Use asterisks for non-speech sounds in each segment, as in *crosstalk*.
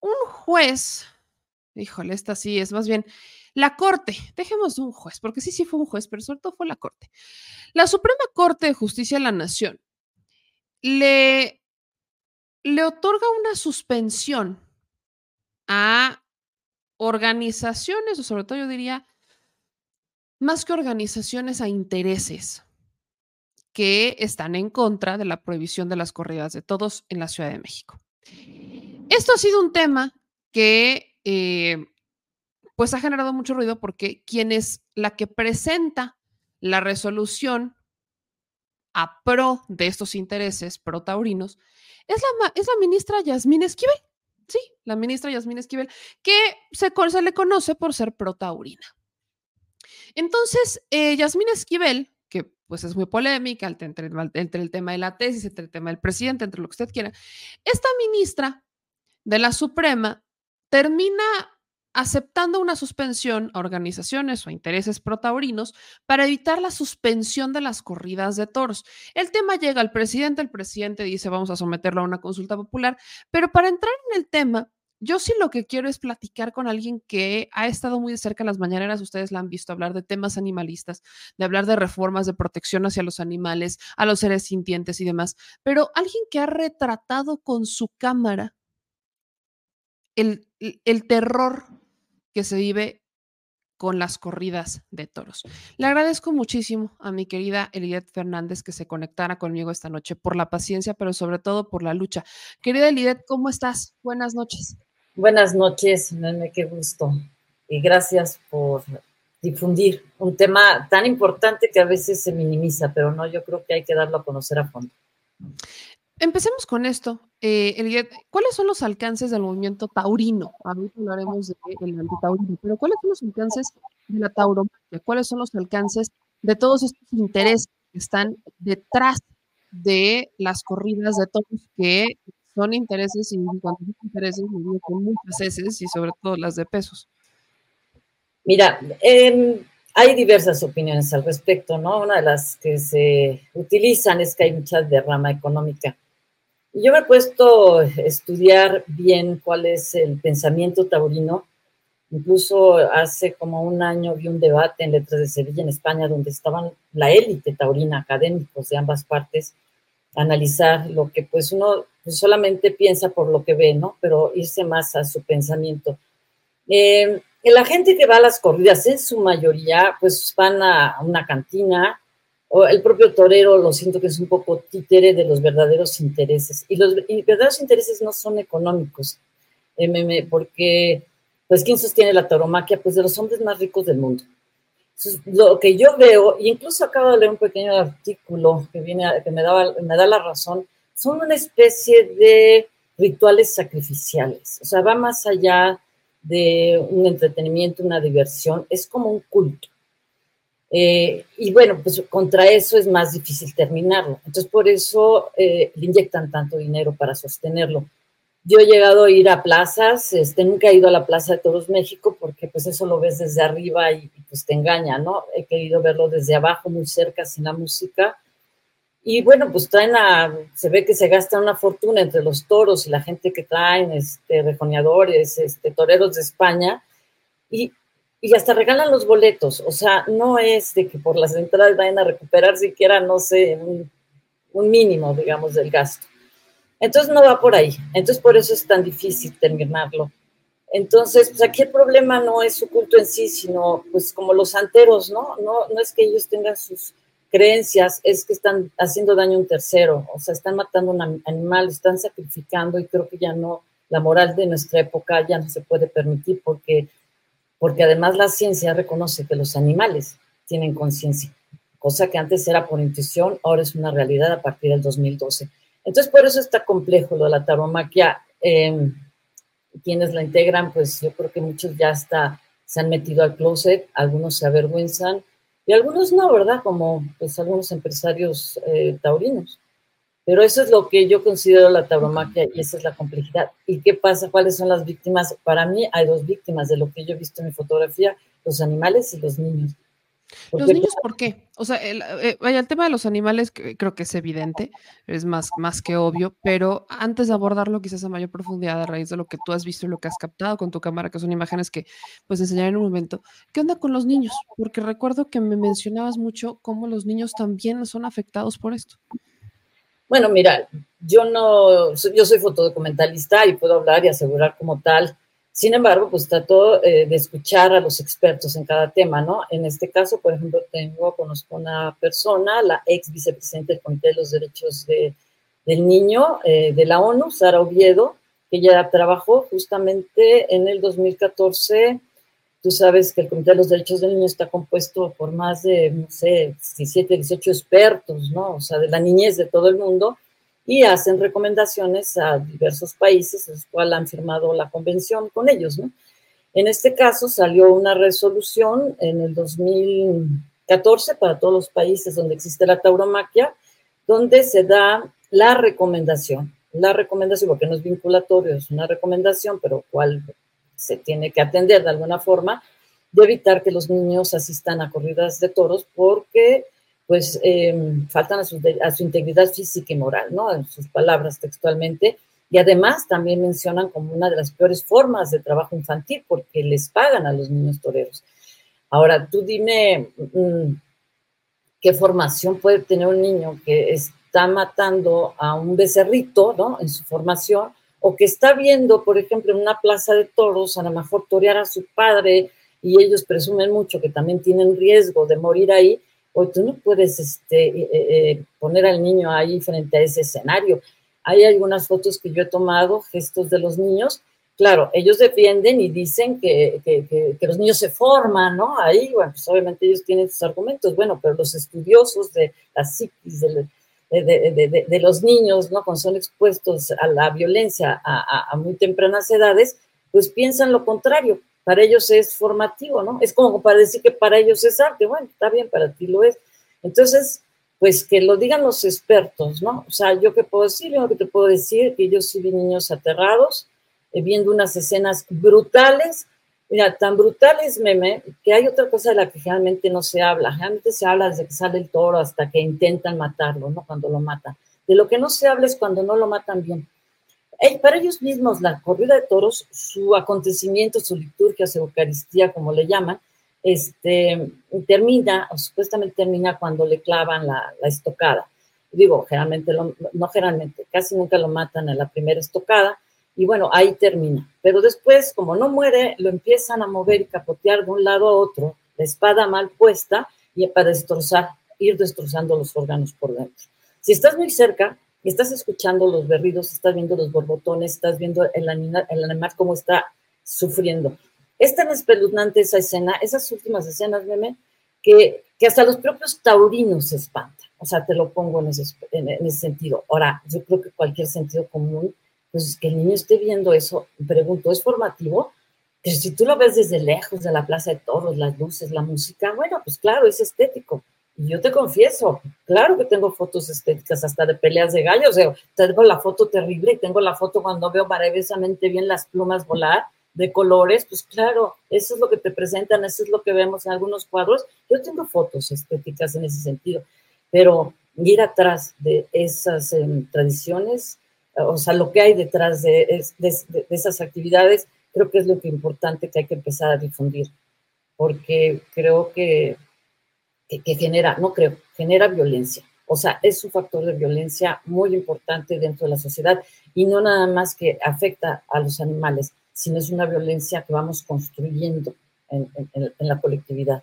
un juez, híjole, esta sí es más bien la Corte, dejemos un juez, porque sí, sí fue un juez, pero sobre todo fue la Corte. La Suprema Corte de Justicia de la Nación le, le otorga una suspensión a organizaciones, o sobre todo yo diría, más que organizaciones, a intereses que están en contra de la prohibición de las corridas de todos en la Ciudad de México. Esto ha sido un tema que eh, pues ha generado mucho ruido porque quien es la que presenta la resolución a pro de estos intereses pro taurinos es la, es la ministra Yasmín Esquivel. Sí, la ministra Yasmín Esquivel, que se, le conoce por ser pro taurina. Entonces, eh, Yasmín Esquivel, que pues es muy polémica entre, entre, el tema de la tesis, entre el tema del presidente, entre lo que usted quiera, esta ministra de la Suprema termina aceptando una suspensión a organizaciones o intereses protaurinos para evitar la suspensión de las corridas de toros. El tema llega al presidente, el presidente dice vamos a someterlo a una consulta popular, pero para entrar en el tema, yo sí lo que quiero es platicar con alguien que ha estado muy de cerca en las mañaneras, ustedes la han visto hablar de temas animalistas, de hablar de reformas de protección hacia los animales, a los seres sintientes y demás, pero alguien que ha retratado con su cámara el, terror que se vive con las corridas de toros. Le agradezco muchísimo a mi querida Elidet Fernández que se conectara conmigo esta noche por la paciencia, pero sobre todo por la lucha. Querida Elidet, ¿cómo estás? Buenas noches. Buenas noches, Nene, qué gusto. Y gracias por difundir un tema tan importante que a veces se minimiza, pero no, yo creo que hay que darlo a conocer a fondo. Empecemos con esto. Eh, ¿cuáles son los alcances del movimiento taurino? Ahorita hablaremos del antitaurino, pero ¿cuáles son los alcances de la tauromaquia? ¿Cuáles son los alcances de todos estos intereses que están detrás de las corridas de toros que son intereses y cuando intereses con muchas heces y sobre todo las de pesos? Mira, em, hay diversas opiniones al respecto, ¿no? Una de las que se utilizan es que hay mucha derrama económica yo me he puesto a estudiar bien cuál es el pensamiento taurino. Incluso hace como un año vi un debate en Letras de Sevilla, en España, donde estaban la élite taurina, académicos de ambas partes, analizar lo que pues uno solamente piensa por lo que ve, ¿no? Pero irse más a su pensamiento. Eh, la gente que va a las corridas, en su mayoría, pues van a una cantina, el propio torero lo siento que es un poco títere de los verdaderos intereses. Y los verdaderos intereses no son económicos, porque, pues, ¿quién sostiene la tauromaquia? Pues de los hombres más ricos del mundo. lo que yo veo, e incluso acabo de leer un pequeño artículo que, viene que me, daba, me da la razón, son una especie de rituales sacrificiales. O sea, va más allá de un entretenimiento, una diversión, es como un culto. Eh, y bueno, pues contra eso es más difícil terminarlo. Entonces, por eso eh, le inyectan tanto dinero para sostenerlo. Yo he llegado a ir a plazas, este, nunca he ido a la Plaza de Toros México porque pues eso lo ves desde arriba y, pues te engaña, ¿no? He querido verlo desde abajo, muy cerca, sin la música. Y bueno, pues traen a, se ve que se gasta una fortuna entre los toros y la gente que traen, este, rejoneadores, este, toreros de España. Y, y hasta regalan los boletos. O sea, no es de que por las entradas vayan a recuperar siquiera, no sé, un, mínimo, digamos, del gasto. Entonces no va por ahí. Entonces por eso es tan difícil terminarlo. Entonces, pues aquí el problema no es su culto en sí, sino pues como los santeros, ¿no? No, no es que ellos tengan sus creencias, es que están haciendo daño a un tercero, o sea, están matando a un animal, están sacrificando y creo que ya no, la moral de nuestra época ya no se puede permitir porque porque además la ciencia reconoce que los animales tienen conciencia, cosa que antes era por intuición, ahora es una realidad a partir del 2012. Entonces, por eso está complejo lo de la taromaquia. Em, quienes la integran, pues yo creo que muchos ya hasta se han metido al closet, algunos se avergüenzan y algunos no, ¿verdad? Como pues algunos empresarios eh, taurinos. Pero eso es lo que yo considero la tauromaquia y esa es la complejidad. ¿Y qué pasa? ¿Cuáles son las víctimas? Para mí hay dos víctimas de lo que yo he visto en mi fotografía, los animales y los niños. Los niños, ¿por qué? O sea, el, eh, el tema de los animales creo que es evidente, es más, más que obvio, pero antes de abordarlo quizás a mayor profundidad a raíz de lo que tú has visto y lo que has captado con tu cámara, que son imágenes que pues enseñaré en un momento, ¿qué onda con los niños? Porque recuerdo que me mencionabas mucho cómo los niños también son afectados por esto. Bueno, mira, yo no, yo soy fotodocumentalista y puedo hablar y asegurar como tal sin embargo, pues trato eh, de escuchar a los expertos en cada tema, ¿no? En este caso, por ejemplo, tengo, conozco una persona, la ex vicepresidenta del Comité de los Derechos de, del Niño eh, de la ONU, Sara Oviedo, que ya trabajó justamente en el 2014. Tú sabes que el Comité de los Derechos del Niño está compuesto por más de, no sé, 17, 18 expertos, ¿no? O sea, de la niñez de todo el mundo y hacen recomendaciones a diversos países, los cuales han firmado la convención con ellos. ¿no? En este caso salió una resolución en el 2014 para todos los países donde existe la tauromaquia, donde se da la recomendación, la recomendación, porque no es vinculatorio, es una recomendación, pero cual se tiene que atender de alguna forma, de evitar que los niños asistan a corridas de toros porque pues em, faltan a su, a su, integridad física y moral, ¿no? En sus palabras textualmente. Y además también mencionan como una de las peores formas de trabajo infantil porque les pagan a los niños toreros. Ahora, tú dime mm, qué formación puede tener un niño que está matando a un becerrito, ¿no? En su formación, o que está viendo, por ejemplo, en una plaza de toros, a lo mejor torear a su padre y ellos presumen mucho que también tienen riesgo de morir ahí, Hoy tú no puedes este, eh, eh, poner al niño ahí frente a ese escenario. Hay algunas fotos que yo he tomado, gestos de los niños. Claro, ellos defienden y dicen que, que, los niños se forman, ¿no? Ahí, bueno, pues obviamente ellos tienen sus argumentos, bueno, pero los estudiosos de la psiquis, de, los niños, ¿no? Cuando son expuestos a la violencia a, a muy tempranas edades, pues piensan lo contrario para ellos es formativo, ¿no? Es como para decir que para ellos es arte, bueno, está bien, para ti lo es. Entonces, pues que lo digan los expertos, ¿no? O sea, yo qué puedo decir, yo que te puedo decir que yo sí vi niños aterrados, eh, viendo unas escenas brutales, mira, tan brutales, meme, que hay otra cosa de la que generalmente no se habla, generalmente se habla desde que sale el toro hasta que intentan matarlo, ¿no? Cuando lo matan. De lo que no se habla es cuando no lo matan bien para ellos mismos la corrida de toros, su acontecimiento, su liturgia, su Eucaristía, como le llaman, este, termina, o supuestamente termina cuando le clavan la, estocada. Digo, generalmente, no generalmente, casi nunca lo matan en la primera estocada, y bueno, ahí termina. Pero después, como no muere, lo empiezan a mover y capotear de un lado a otro, la espada mal puesta, y para destrozar, ir destrozando los órganos por dentro. Si estás muy cerca, estás escuchando los berridos, estás viendo los borbotones, estás viendo el animal, el animal cómo está sufriendo. Es tan espeluznante esa escena, esas últimas escenas, meme, que, que hasta los propios taurinos se espantan. O sea, te lo pongo en ese, en, ese sentido. Ahora, yo creo que cualquier sentido común, pues que el niño esté viendo eso, pregunto, ¿es formativo? Pero si tú lo ves desde lejos de la plaza de toros, las luces, la música, bueno, pues claro, es estético. Y yo te confieso, claro que tengo fotos estéticas hasta de peleas de gallos, o sea, tengo la foto terrible y tengo la foto cuando veo maravillosamente bien las plumas volar de colores, pues claro, eso es lo que te presentan, eso es lo que vemos en algunos cuadros. Yo tengo fotos estéticas en ese sentido, pero ir atrás de esas em, tradiciones, o sea, lo que hay detrás de, de, esas actividades, creo que es lo que importante que hay que empezar a difundir, porque creo que que, genera, no creo, genera violencia. O sea, es un factor de violencia muy importante dentro de la sociedad y no nada más que afecta a los animales, sino es una violencia que vamos construyendo en, la colectividad.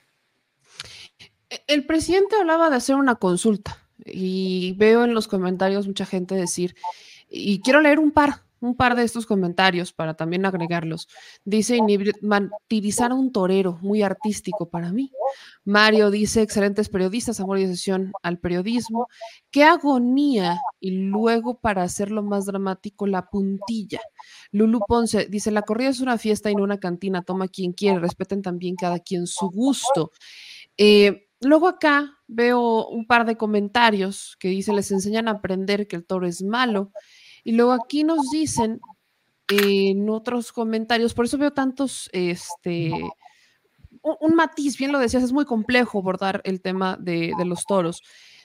El presidente hablaba de hacer una consulta y veo en los comentarios mucha gente decir, y quiero leer un par, un par de estos comentarios para también agregarlos. Dice martirizar a un torero, muy artístico para mí. Mario dice, excelentes periodistas, amor y decisión al periodismo. Qué agonía. Y luego, para hacerlo más dramático, la puntilla. Lulu Ponce dice, la corrida es una fiesta y no una cantina. Toma quien quiere, respeten también cada quien su gusto. Eh, luego acá veo un par de comentarios que dice, les enseñan a aprender que el toro es malo. Y luego aquí nos dicen en otros comentarios, por eso veo tantos, este, un, matiz, bien lo decías, es muy complejo abordar el tema de, de los toros.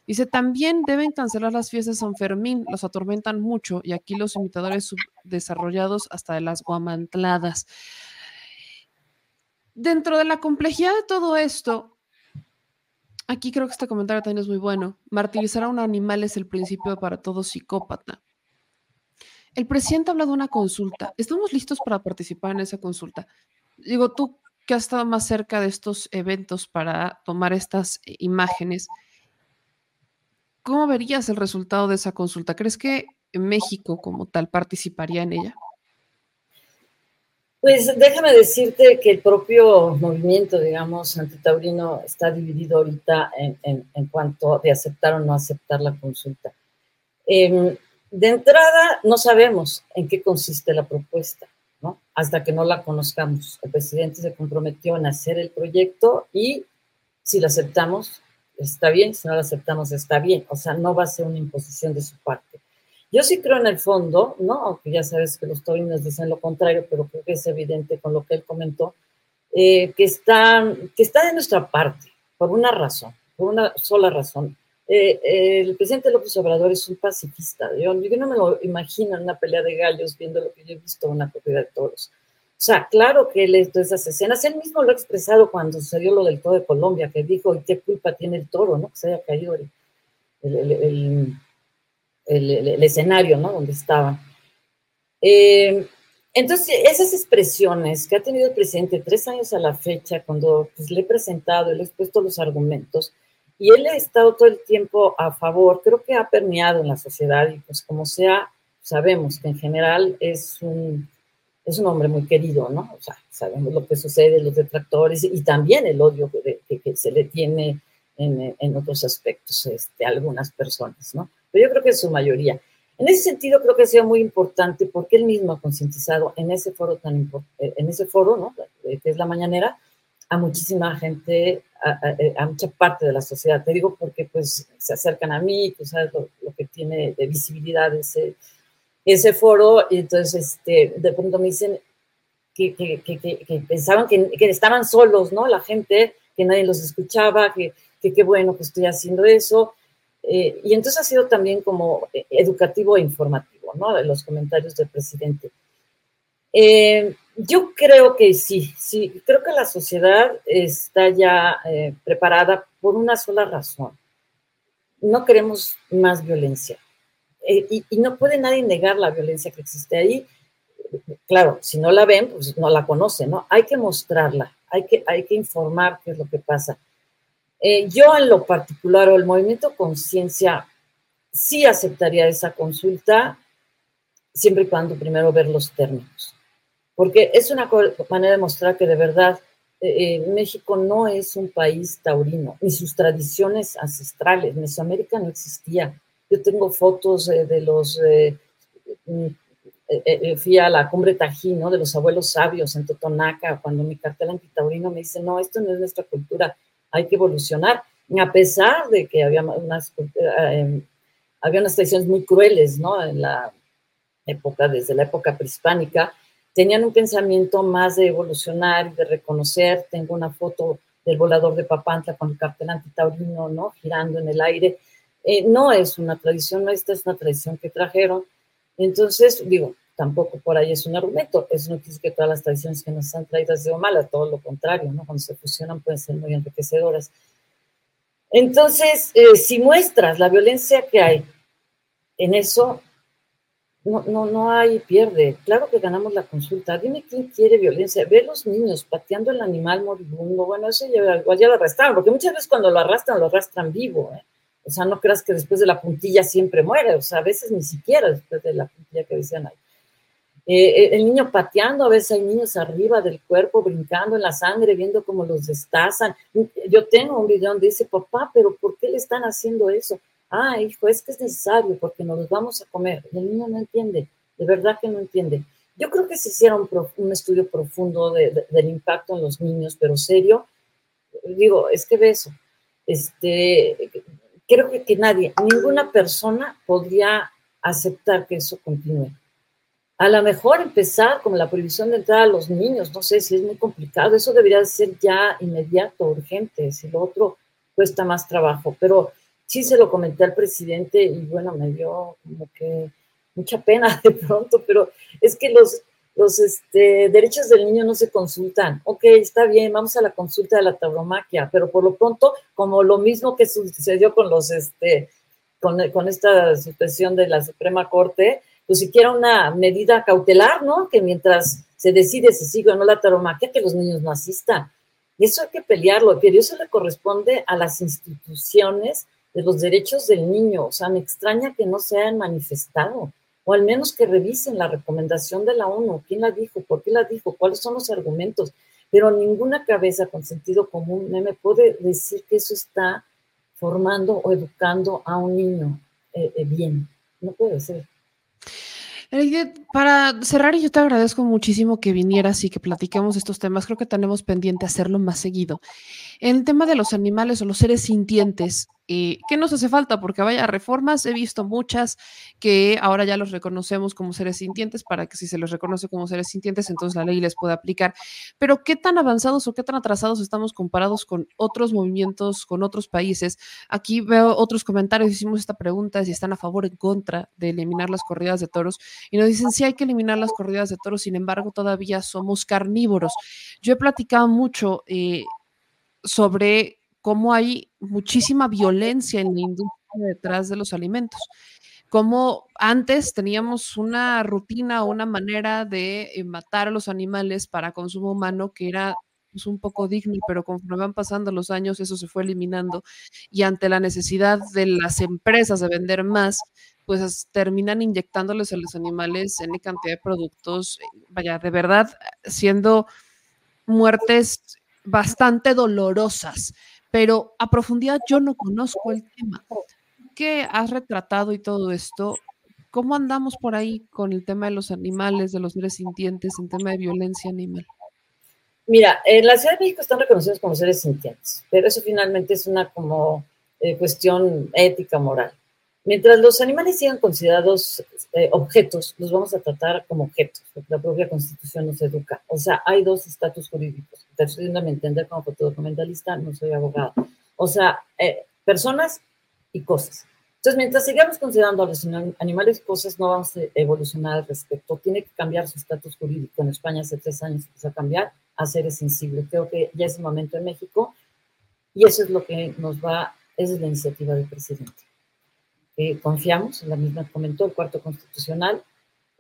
Dice, también deben cancelar las fiestas de San Fermín, los atormentan mucho y aquí los imitadores subdesarrollados hasta de las guamantladas. Dentro de la complejidad de todo esto, aquí creo que este comentario también es muy bueno. Martirizar a un animal es el principio para todo psicópata. El presidente habla de una consulta. ¿Estamos listos para participar en esa consulta? Digo, tú que has estado más cerca de estos eventos para tomar estas eh, imágenes, ¿cómo verías el resultado de esa consulta? ¿Crees que México como tal participaría en ella? Pues déjame decirte que el propio movimiento, digamos, antitaurino está dividido ahorita en, cuanto de aceptar o no aceptar la consulta. Em, de entrada, no sabemos en qué consiste la propuesta, ¿no? Hasta que no la conozcamos. El presidente se comprometió en hacer el proyecto y si la aceptamos, está bien, si no la aceptamos, está bien. O sea, no va a ser una imposición de su parte. Yo sí creo en el fondo, ¿no? Aunque ya sabes que los taurinos dicen lo contrario, pero creo que es evidente con lo que él comentó, eh, que, está, que está de nuestra parte, por una razón, por una sola razón. Eh, el presidente López Obrador es un pacifista. Yo, yo, no me lo imagino en una pelea de gallos viendo lo que yo he visto en una corrida de toros. O sea, claro que él es de esas escenas. Él mismo lo ha expresado cuando sucedió lo del toro de Colombia, que dijo, ¿y qué culpa tiene el toro, no? Que se haya caído el, el el, escenario, ¿no? Donde estaban. Eh, entonces, esas expresiones que ha tenido el presidente tres años a la fecha, cuando pues, le he presentado, le he expuesto los argumentos, y él ha estado todo el tiempo a favor, creo que ha permeado en la sociedad, y pues como sea, sabemos que en general es un, es un hombre muy querido, ¿no? O sea, sabemos lo que sucede, los detractores, y también el odio que, que, se le tiene en, en otros aspectos este, a algunas personas, ¿no? Pero yo creo que es su mayoría. En ese sentido, creo que ha sido muy importante porque él mismo ha concientizado en ese foro tan eh, en ese foro, ¿no? que es la mañanera, a muchísima gente, a, mucha parte de la sociedad. Te digo porque pues se acercan a mí, tú sabes lo, que tiene de visibilidad ese, ese foro, y entonces este, de pronto me dicen que, que, que, pensaban que, estaban solos, ¿no? La gente, que nadie los escuchaba, que qué bueno que estoy haciendo eso, eh, y entonces ha sido también como eh, educativo e informativo, ¿no? Los comentarios del presidente. Eh, yo creo que sí, sí, creo que la sociedad está ya preparada por una sola razón. No queremos más violencia. Y, no puede nadie negar la violencia que existe ahí. Claro, si no la ven, pues no la conocen, ¿no? Hay que mostrarla, hay que, hay que informar qué es lo que pasa. Eh, yo en lo particular o el movimiento conciencia sí aceptaría esa consulta siempre y cuando primero ver los términos, porque es una manera de mostrar que de verdad eh, eh, México no es un país taurino, ni sus tradiciones ancestrales, Mesoamérica no existía. Yo tengo fotos de los, mm, fui a la cumbre Tají, ¿no? De los abuelos sabios en Totonaca, cuando mi cartel antitaurino me dice, no, esto no es nuestra cultura, hay que evolucionar, a pesar de que había unas, eh, había unas tradiciones muy crueles, ¿no? En la época, desde la época prehispánica, tenían un pensamiento más de evolucionar de reconocer. Tengo una foto del volador de Papantla con el cartel antitaurino, ¿no? Girando en el aire. Eh, no es una tradición, esta es una tradición que trajeron. Entonces, digo, tampoco por ahí es un argumento. Eso no quiere que todas las tradiciones que nos han traído han sido malas, todo lo contrario, ¿no? Cuando se fusionan pueden ser muy enriquecedoras. Entonces, eh, si muestras la violencia que hay en eso, no, no, no hay pierde. Claro que ganamos la consulta. Dime quién quiere violencia. Ve los niños pateando el animal moribundo. Bueno, eso ya, igual ya lo arrastraron, porque muchas veces cuando lo arrastran, lo arrastran vivo. ¿eh? O sea, no creas que después de la puntilla siempre muere. O sea, a veces ni siquiera después de la puntilla que decían ahí. Eh, eh, el niño pateando, a veces hay niños arriba del cuerpo, brincando en la sangre, viendo cómo los destazan. Yo tengo un video donde dice, papá, pero ¿por qué le están haciendo eso? Ah, hijo, es que es necesario porque nos los vamos a comer. el niño no entiende, de verdad que no entiende. Yo creo que se hiciera un, estudio profundo del impacto en los niños, pero serio, digo, es que eso, este, creo que nadie, ninguna persona podría aceptar que eso continúe a lo mejor empezar con la prohibición de entrada a los niños, no sé si es muy complicado, eso debería ser ya inmediato, urgente, si lo otro cuesta más trabajo, pero sí se lo comenté al presidente y bueno, me dio como que mucha pena *laughs* de pronto, pero es que los, los este, derechos del niño no se consultan. Ok, está bien, vamos a la consulta de la tauromaquia, pero por lo pronto, como lo mismo que sucedió con los, este, con, con esta suspensión de la Suprema Corte, pues siquiera una medida cautelar, ¿no? Que mientras se decide si sigue o no la tauromaquia, que los niños no asistan. Y eso hay que pelearlo, pero eso le corresponde a las instituciones de los derechos del niño. O sea, me extraña que no se hayan manifestado o al menos que revisen la recomendación de la ONU. ¿Quién la dijo? ¿Por qué la dijo? ¿Cuáles son los argumentos? Pero ninguna cabeza con sentido común me puede decir que eso está formando o educando a un niño eh, eh, bien. No puede ser. Para cerrar, yo te agradezco muchísimo que vinieras y que platiquemos estos temas. Creo que tenemos pendiente hacerlo más seguido. En el tema de los animales o los seres sintientes, eh, ¿qué nos hace falta? Porque vaya reformas, he visto muchas que ahora ya los reconocemos como seres sintientes para que si se les reconoce como seres sintientes, entonces la ley les pueda aplicar. Pero ¿qué tan avanzados o qué tan atrasados estamos comparados con otros movimientos, con otros países? Aquí veo otros comentarios, hicimos esta pregunta si están a favor o en contra de eliminar las corridas de toros y nos dicen sí hay que eliminar las corridas de toros, sin embargo todavía somos carnívoros. Yo he platicado mucho eh, sobre cómo hay muchísima violencia en la industria detrás de los alimentos. Como antes teníamos una rutina o una manera de eh, matar a los animales para consumo humano que era pues, un poco digno, pero conforme van pasando los años eso se fue eliminando y ante la necesidad de las empresas de vender más, pues terminan inyectándoles a los animales en cantidad de productos, eh, vaya, de verdad, siendo muertes bastante dolorosas pero a profundidad yo no conozco el tema. ¿Qué has retratado y todo esto? ¿Cómo andamos por ahí con el tema de los animales, de los seres sintientes, en tema de violencia animal? Mira, en la Ciudad de México están reconocidos como seres sintientes, pero eso finalmente es una como eh, cuestión ética, moral. Mientras los animales sigan considerados eh, objetos, los vamos a tratar como objetos, porque la propia Constitución nos educa. O sea, hay dos estatus jurídicos. Estoy a entender como fotodocumentalista, no soy abogado. O sea, eh, personas y cosas. Entonces, mientras sigamos considerando a los animales cosas, no vamos a evolucionar al respecto. Tiene que cambiar su estatus jurídico. En España hace tres años empezó a cambiar a seres sensibles. Creo que ya es el momento en México y eso es lo que nos va, esa es la iniciativa del presidente confiamos, la misma comentó el cuarto constitucional,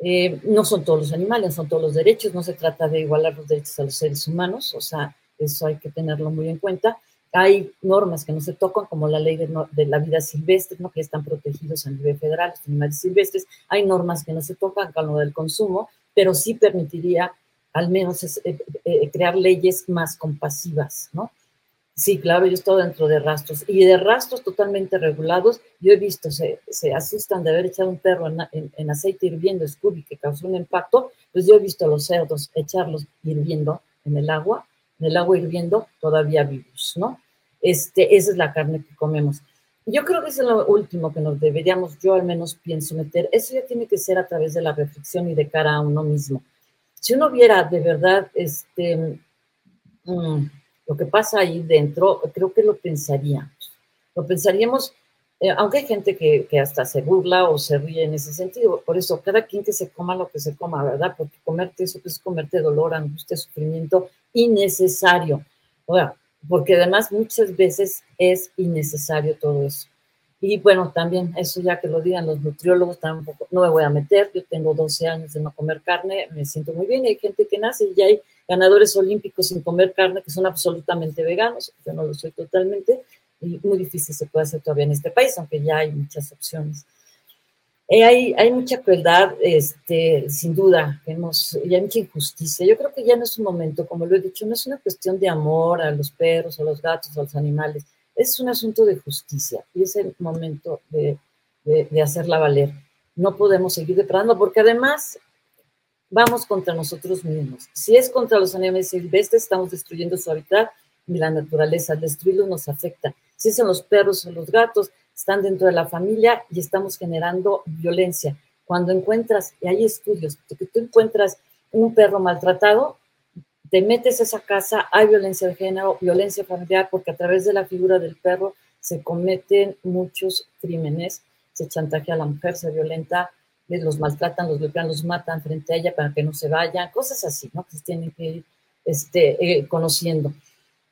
eh, no son todos los animales, son todos los derechos, no se trata de igualar los derechos a los seres humanos, o sea, eso hay que tenerlo muy en cuenta. Hay normas que no se tocan, como la ley de, la vida silvestre, ¿no? que están protegidos a nivel federal, los animales silvestres. Hay normas que no se tocan, con lo del consumo, pero sí permitiría al menos eh, eh, crear leyes más compasivas, ¿no? Sí, claro, yo estoy dentro de rastros y de rastros totalmente regulados. Yo he visto, se, se asustan de haber echado un perro en, aceite hirviendo, Scooby, que causó un impacto. Pues yo he visto a los cerdos echarlos hirviendo en el agua, en el agua hirviendo, todavía vivos, ¿no? Este, esa es la carne que comemos. Yo creo que es lo último que nos deberíamos, yo al menos pienso meter. Eso ya tiene que ser a través de la reflexión y de cara a uno mismo. Si uno viera de verdad, este. Mm, lo que pasa ahí dentro, creo que lo pensaríamos. Lo pensaríamos, eh, aunque hay gente que, que, hasta se burla o se ríe en ese sentido. Por eso, cada quien que se coma lo que se coma, ¿verdad? Porque comerte eso es comerte dolor, angustia, sufrimiento innecesario. Sea, porque además muchas veces es innecesario todo eso. Y bueno, también eso ya que lo digan los nutriólogos, tampoco, no me voy a meter, yo tengo 12 años de no comer carne, me siento muy bien, hay gente que nace y ya hay ganadores olímpicos sin comer carne que son absolutamente veganos, yo no lo soy totalmente, y muy difícil se puede hacer todavía en este país, aunque ya hay muchas opciones. Eh, hay, hay mucha crueldad, este, sin duda, vemos, y hay mucha injusticia. Yo creo que ya no es un momento, como lo he dicho, no es una cuestión de amor a los perros, a los gatos, a los animales, es un asunto de justicia y es el momento de, hacerla valer. No podemos seguir depredando porque además vamos contra nosotros mismos. Si es contra los animales silvestres, estamos destruyendo su hábitat y la naturaleza. destruirlo nos afecta. Si son los perros o los gatos, están dentro de la familia y estamos generando violencia. cuando encuentras, y hay estudios, que tú encuentras un perro maltratado, te metes a esa casa, hay violencia de género, violencia familiar, porque a través de la figura del perro se cometen muchos crímenes, se chantajea a la mujer, se violenta, los maltratan, los golpean, los matan frente a ella para que no se vayan, cosas así, ¿no? Que se tienen que ir este, eh, conociendo.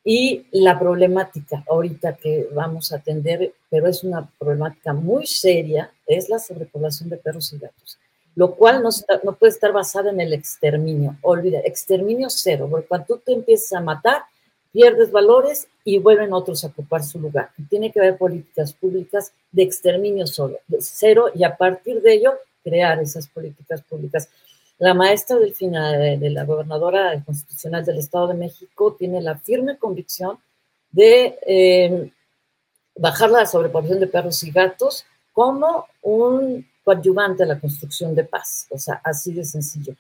Y la problemática ahorita que vamos a atender, pero es una problemática muy seria, es la sobrepoblación de perros y gatos lo cual no, no puede estar basada en el exterminio. Olvida, exterminio cero, porque cuando tú te empiezas a matar, pierdes valores y vuelven otros a ocupar su lugar. Tiene que haber políticas públicas de exterminio solo, de cero, y a partir de ello crear esas políticas públicas. La maestra Delfina, de, de la gobernadora constitucional del Estado de México, tiene la firme convicción de eh, bajar la sobrepoblación de perros y gatos como un coadyuvante a la construcción de paz. O sea, así de sencillo.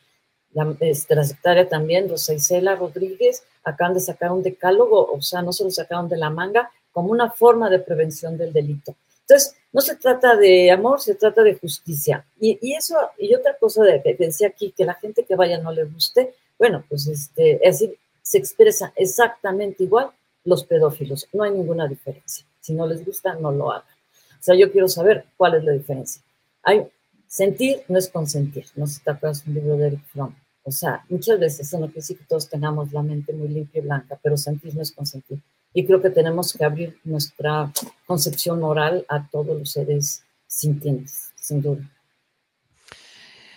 La, este, la secretaria también, Rosa Isela Rodríguez, acaban de sacar un decálogo, o sea, no se lo sacaron de la manga, como una forma de prevención del delito. Entonces, no se trata de amor, se trata de justicia. Y, eso, y otra cosa de, que decía aquí, que la gente que vaya no le guste, bueno, pues este, es decir, se expresa exactamente igual los pedófilos, no hay ninguna diferencia. Si no les gusta, no lo hagan. O sea, yo quiero saber cuál es la diferencia. Hay, sentir no es consentir, no se te un libro de Eric Fromm. O sea, muchas veces eso no quiere decir que todos tengamos la mente muy limpia y blanca, pero sentir no es consentir. Y creo que tenemos que abrir nuestra concepción moral a todos los seres sintientes, sin duda.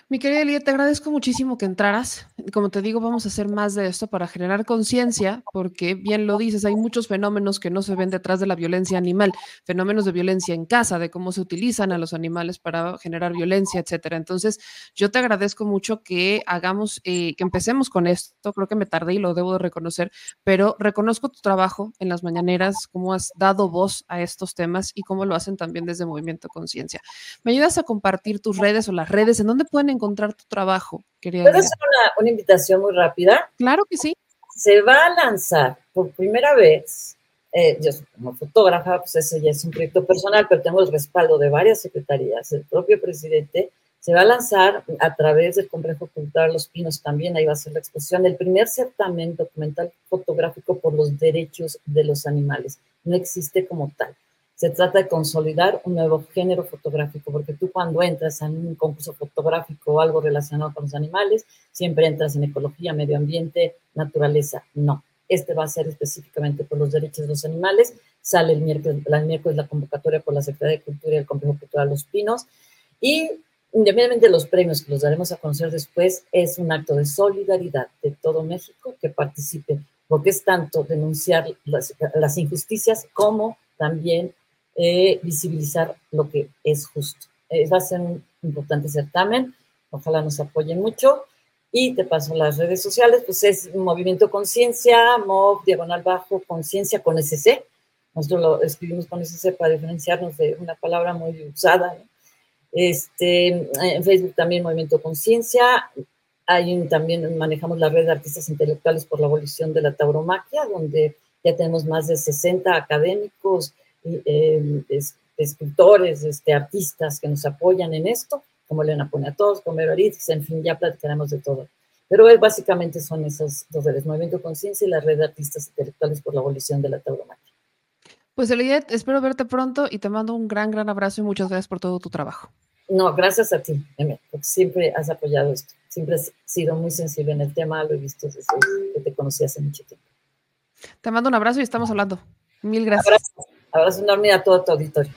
Mi querida Elia, te agradezco muchísimo que entraras. Como te digo, vamos a hacer más de esto para generar conciencia, porque bien lo dices, hay muchos fenómenos que no se ven detrás de la violencia animal, fenómenos de violencia en casa, de cómo se utilizan a los animales para generar violencia, etcétera. Entonces, yo te agradezco mucho que hagamos, eh, que empecemos con esto. Creo que me tardé y lo debo de reconocer, pero reconozco tu trabajo en las mañaneras, cómo has dado voz a estos temas y cómo lo hacen también desde Movimiento Conciencia. ¿Me ayudas a compartir tus redes o las redes en dónde pueden encontrar encontrar tu trabajo? ¿Puedo hacer una, una invitación muy rápida? Claro que sí. Se va a lanzar por primera vez eh, yo como fotógrafa, pues ese ya es un proyecto personal, pero tengo el respaldo de varias secretarías, el propio presidente, se va a lanzar a través del Complejo Cultural Los Pinos también, ahí va a ser la exposición, el primer certamen documental fotográfico por los derechos de los animales. No existe como tal. Se trata de consolidar un nuevo género fotográfico, porque tú cuando entras en un concurso fotográfico o algo relacionado con los animales, siempre entras en ecología, medio ambiente, naturaleza. No, este va a ser específicamente por los derechos de los animales. Sale el miércoles, el miércoles la convocatoria por la Secretaría de Cultura y el Complejo Cultural Los Pinos. Y independientemente de los premios que los daremos a conocer después, es un acto de solidaridad de todo México que participe, porque es tanto denunciar las, las injusticias como también eh, visibilizar lo que es justo. Eh, va a ser un importante certamen, ojalá nos apoyen mucho. Y te paso las redes sociales, pues es Movimiento Conciencia, MOV, Diagonal Bajo, Conciencia con SC. Nosotros lo escribimos con SC para diferenciarnos de una palabra muy usada. Este, en Facebook también Movimiento Conciencia. Ahí también manejamos la red de artistas intelectuales por la abolición de la tauromaquia, donde ya tenemos más de 60 académicos, eh, escritores, este, artistas que nos apoyan en esto, como Elena Poniatos, como Evaritz, en fin, ya platicaremos de todo. Pero básicamente son esos dos del Movimiento Conciencia y la red de artistas intelectuales por la abolición de la tauromaquia. Pues Eliet, espero verte pronto y te mando un gran, gran abrazo y muchas gracias por todo tu trabajo. No, gracias a ti, Eme, porque siempre has apoyado esto. Siempre has sido muy sensible en el tema, lo he visto desde que te conocí hace mucho tiempo. Te mando un abrazo y estamos hablando. Mil gracias. Abrazo, abrazo enorme a todo tu auditorio.